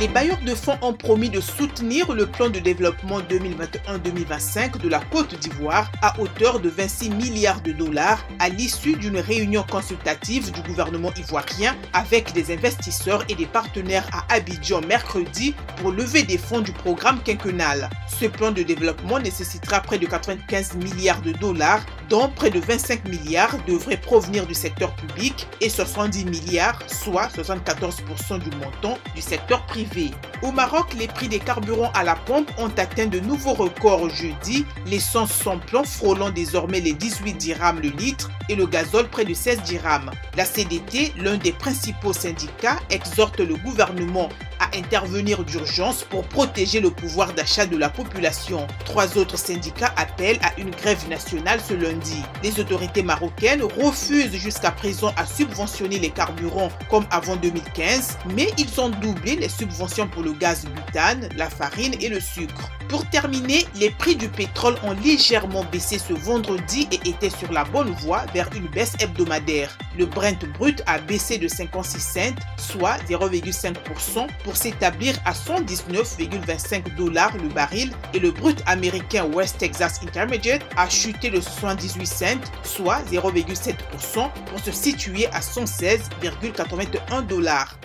Les bailleurs de fonds ont promis de soutenir le plan de développement 2021-2025 de la Côte d'Ivoire à hauteur de 26 milliards de dollars à l'issue d'une réunion consultative du gouvernement ivoirien avec des investisseurs et des partenaires à Abidjan mercredi pour lever des fonds du programme quinquennal. Ce plan de développement nécessitera près de 95 milliards de dollars dont près de 25 milliards devraient provenir du secteur public et 70 milliards, soit 74% du montant, du secteur privé. Au Maroc, les prix des carburants à la pompe ont atteint de nouveaux records jeudi, l'essence sans plomb frôlant désormais les 18 dirhams le litre et le gazole près de 16 dirhams. La CDT, l'un des principaux syndicats, exhorte le gouvernement à intervenir d'urgence pour protéger le pouvoir d'achat de la population. Trois autres syndicats appellent à une grève nationale ce lundi. Les autorités marocaines refusent jusqu'à présent à subventionner les carburants comme avant 2015, mais ils ont doublé les subventions pour le gaz butane, la farine et le sucre. Pour terminer, les prix du pétrole ont légèrement baissé ce vendredi et étaient sur la bonne voie vers une baisse hebdomadaire. Le Brent brut a baissé de 56 cents, soit 0,5% pour s'établir à 119,25 dollars le baril et le brut américain West Texas Intermediate a chuté de 78 cents, soit 0,7% pour se situer à 116,81 dollars.